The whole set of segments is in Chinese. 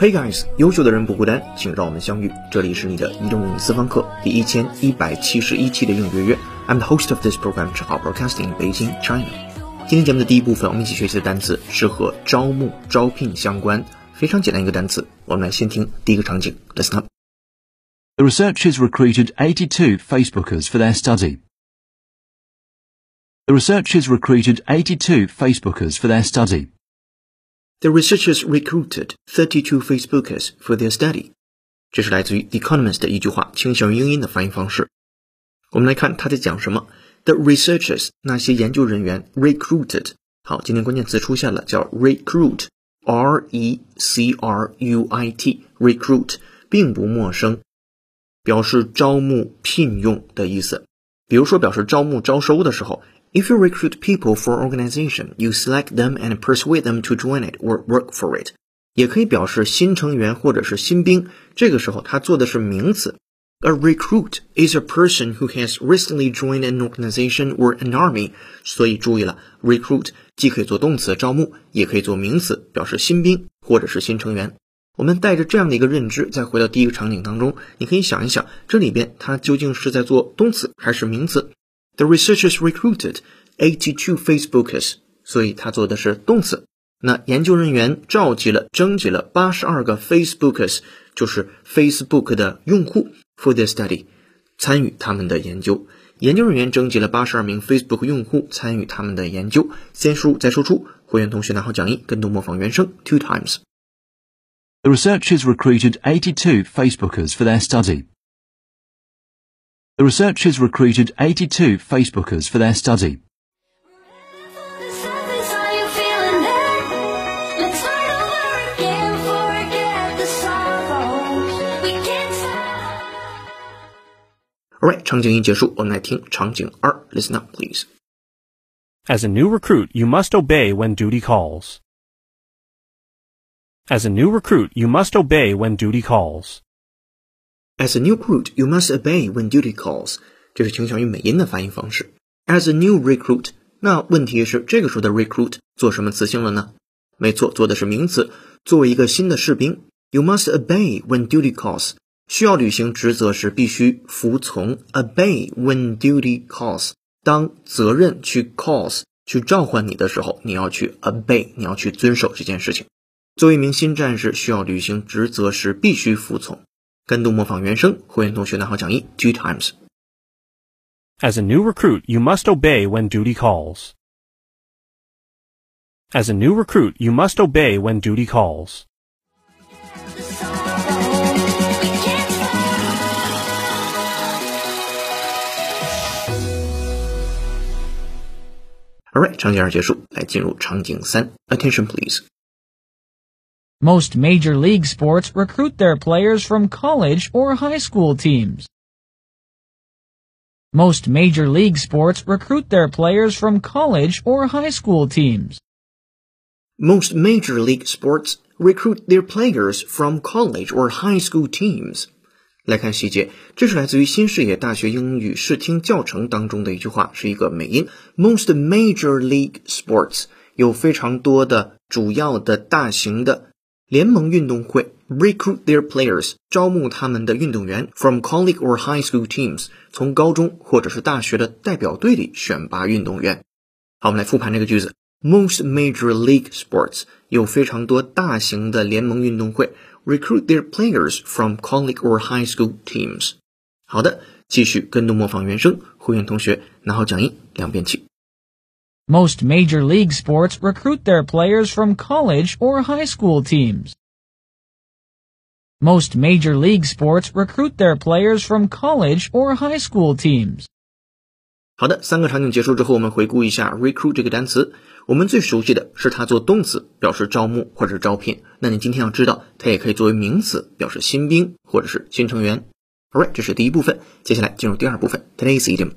Hey guys，优秀的人不孤单，请让我们相遇。这里是你的移动英语私房课第一千一百七十一期的应约约。I'm the host of this program，正好 broadcasting Beijing, China。今天节目的第一部分，我们一起学习的单词是和招募、招聘相关，非常简单一个单词。我们来先听第一个场景，Listen up。The researchers recruited 82 Facebookers for their study. The researchers recruited 82 Facebookers for their study. The researchers recruited 32 Facebookers for their study。这是来自于《Economist》的一句话，倾向于英音的发音方式。我们来看他在讲什么。The researchers 那些研究人员 recruited。好，今天关键词出现了，叫 recruit，r e c r u i t，recruit 并不陌生，表示招募、聘用的意思。比如说，表示招募、招收的时候。If you recruit people for organization, you select them and persuade them to join it or work for it。也可以表示新成员或者是新兵。这个时候，它做的是名词。A recruit is a person who has recently joined an organization or an army。所以注意了，recruit 既可以做动词招募，也可以做名词表示新兵或者是新成员。我们带着这样的一个认知，再回到第一个场景当中，你可以想一想，这里边它究竟是在做动词还是名词 ？The researchers recruited eighty-two Facebookers，所以他做的是动词。那研究人员召集了、征集了八十二个 Facebookers，就是 Facebook 的用户，for their study，参与他们的研究。研究人员征集了八十二名 Facebook 用户参与他们的研究。先输入再输出，会员同学拿好讲义，跟读模仿原声 two times。The researchers recruited eighty-two Facebookers for their study. The researchers recruited 82 Facebookers for their study. Alright，场景一结束，我们来听场景二。Listen up, please. As a new recruit, you must obey when duty calls. As a new recruit, you must obey when duty calls. As a new recruit, you must obey when duty calls。这是倾向于美音的发音方式。As a new recruit，那问题是这个时候的 recruit 做什么词性了呢？没错，做的是名词。作为一个新的士兵，you must obey when duty calls。需要履行职责时必须服从。Obey when duty calls。当责任去 calls 去召唤你的时候，你要去 obey，你要去遵守这件事情。作为一名新战士，需要履行职责时必须服从。跟读模仿原声，会员同学拿好讲义 two times。As a new recruit, you must obey when duty calls. As a new recruit, you must obey when duty calls. Alright，场景二结束，来进入场景三。Attention please。 most major league sports recruit their players from college or high school teams. Most major league sports recruit their players from college or high school teams. Most major league sports recruit their players from college or high school teams. 来看细节，这是来自于新视野大学英语试听教程当中的一句话，是一个美音。Most major league sports 有非常多的主要的大型的 联盟运动会 recruit their players 招募他们的运动员 from college or high school teams 从高中或者是大学的代表队里选拔运动员。好，我们来复盘这个句子。Most major league sports 有非常多大型的联盟运动会 recruit their players from college or high school teams。好的，继续跟读模仿原声，会员同学拿好讲义，两遍起。Most major league sports recruit their players from college or high school teams. Most major league sports recruit their players from college or high school teams. 好的，三个场景结束之后，我们回顾一下 recruit 这个单词。我们最熟悉的是它做动词，表示招募或者招聘。那你今天要知道，它也可以作为名词，表示新兵或者是新成员。Alright，这是第一部分。接下来进入第二部分，Today's idiom。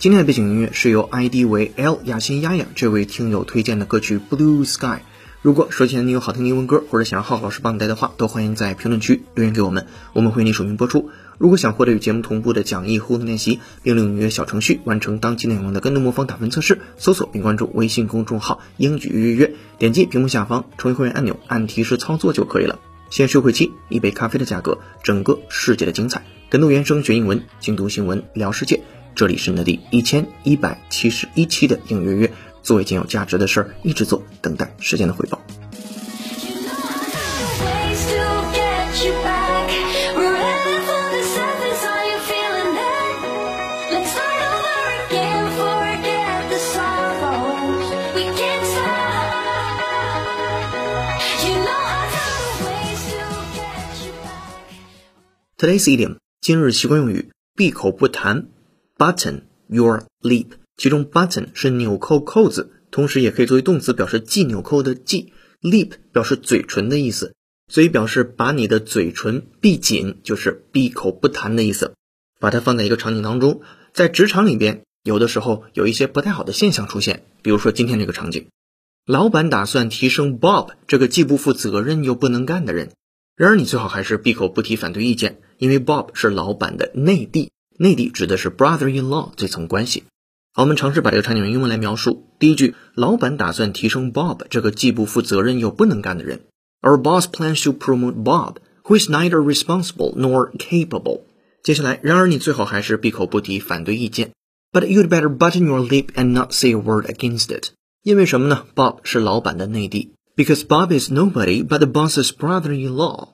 今天的背景音乐是由 ID 为 L 雅欣丫丫这位听友推荐的歌曲 Blue Sky。如果手前你有好听的英文歌，或者想要浩浩老师帮你带的话，都欢迎在评论区留言给我们，我们会为你署名播出。如果想获得与节目同步的讲义互动练习，并利用音乐小程序完成当期内容的跟读模仿打分测试，搜索并关注微信公众号“英语约约”，点击屏幕下方成为会员按钮，按提示操作就可以了。先收会期，一杯咖啡的价格，整个世界的精彩。跟读原声学英文，精读新闻聊世界。这里是你的第一千一百七十一期的英约约，做一件有价值的事儿，一直做，等待时间的回报。Today's idiom 今日习惯用语闭口不谈，button your lip。其中 button 是纽扣扣子，同时也可以作为动词表示系纽扣的系，lip 表示嘴唇的意思，所以表示把你的嘴唇闭紧，就是闭口不谈的意思。把它放在一个场景当中，在职场里边，有的时候有一些不太好的现象出现，比如说今天这个场景，老板打算提升 Bob 这个既不负责任又不能干的人。然而，你最好还是闭口不提反对意见，因为 Bob 是老板的内弟，内弟指的是 brother-in-law 这层关系。好，我们尝试把这个场景用英文来描述。第一句，老板打算提升 Bob 这个既不负责任又不能干的人。Our boss plans to promote Bob, who is neither responsible nor capable。接下来，然而你最好还是闭口不提反对意见。But you'd better button your lip and not say a word against it。因为什么呢？Bob 是老板的内弟。Because Bob is nobody but the boss's brother-in-law。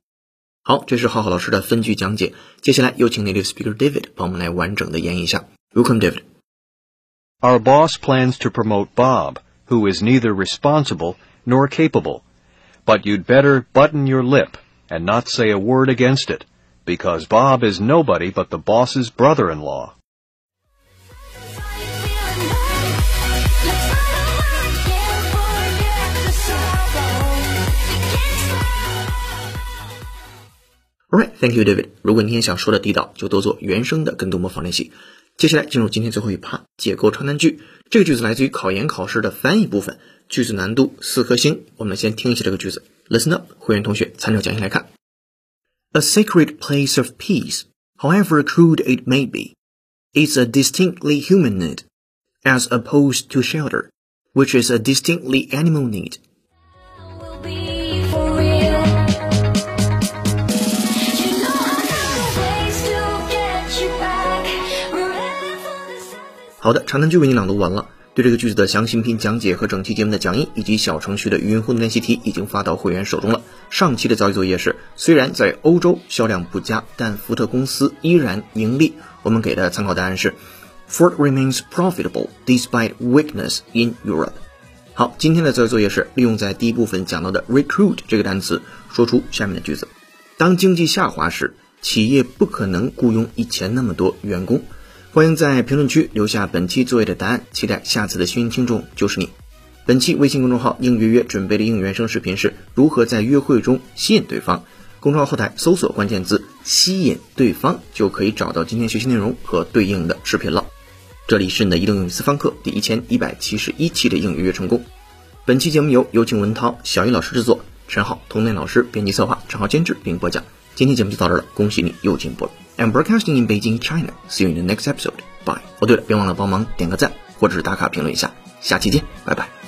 好，这是浩浩老师的分句讲解。接下来有请 native speaker David 帮我们来完整的演绎一下。Welcome, David. Our boss plans to promote Bob, who is neither responsible nor capable. But you'd better button your lip and not say a word against it, because Bob is nobody but the boss's brother-in-law. Alright, thank you, David. 如果你也想说的地道，就多做原声的跟读模仿练习。接下来进入今天最后一趴，解构长难句。这个句子来自于考研考试的翻译部分，句子难度四颗星。我们先听一下这个句子，Listen up，会员同学参照讲义来看。A sacred place of peace, however crude it may be, is a distinctly human need, as opposed to shelter, which is a distinctly animal need. 好的，长难句为你朗读完了。对这个句子的详细音频讲解和整期节目的讲义以及小程序的语音互动练习题已经发到会员手中了。上期的造句作业是：虽然在欧洲销量不佳，但福特公司依然盈利。我们给的参考答案是：Ford remains profitable despite weakness in Europe。好，今天的造句作业是利用在第一部分讲到的 recruit 这个单词，说出下面的句子：当经济下滑时，企业不可能雇佣以前那么多员工。欢迎在评论区留下本期作业的答案，期待下次的幸运听众就是你。本期微信公众号“应约约”准备的应原声视频是如何在约会中吸引对方。公众号后台搜索关键字“吸引对方”，就可以找到今天学习内容和对应的视频了。这里是你的移动英语私房课第一千一百七十一期的应约约成功。本期节目由有请文涛、小易老师制作，陈浩、童内老师编辑策划，陈浩监制并播讲。今天节目就到这了，恭喜你又进步了。I'm broadcasting in Beijing, China. See you in the next episode. Bye. 哦，对了，别忘了帮忙点个赞，或者是打卡评论一下。下期见，拜拜。